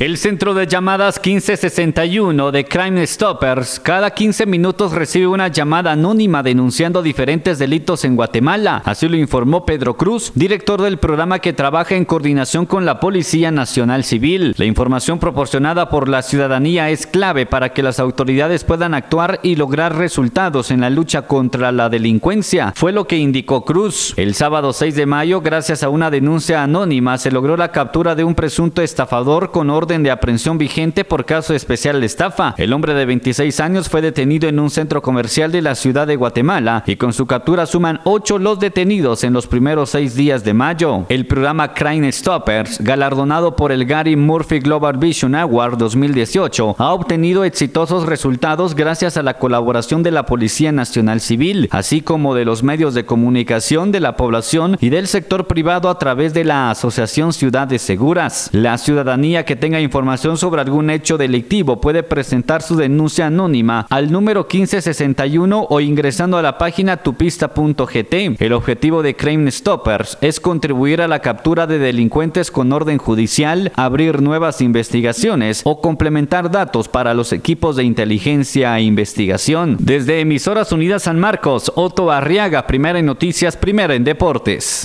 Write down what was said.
El centro de llamadas 1561 de Crime Stoppers cada 15 minutos recibe una llamada anónima denunciando diferentes delitos en Guatemala. Así lo informó Pedro Cruz, director del programa que trabaja en coordinación con la Policía Nacional Civil. La información proporcionada por la ciudadanía es clave para que las autoridades puedan actuar y lograr resultados en la lucha contra la delincuencia. Fue lo que indicó Cruz. El sábado 6 de mayo, gracias a una denuncia anónima, se logró la captura de un presunto estafador con orden orden de aprehensión vigente por caso especial de estafa. El hombre de 26 años fue detenido en un centro comercial de la ciudad de Guatemala y con su captura suman 8 los detenidos en los primeros 6 días de mayo. El programa Crime Stoppers, galardonado por el Gary Murphy Global Vision Award 2018, ha obtenido exitosos resultados gracias a la colaboración de la Policía Nacional Civil, así como de los medios de comunicación de la población y del sector privado a través de la Asociación Ciudades Seguras. La ciudadanía que información sobre algún hecho delictivo puede presentar su denuncia anónima al número 1561 o ingresando a la página tupista.gt. El objetivo de Crime Stoppers es contribuir a la captura de delincuentes con orden judicial, abrir nuevas investigaciones o complementar datos para los equipos de inteligencia e investigación. Desde Emisoras Unidas San Marcos, Otto Arriaga, primera en noticias, primera en deportes.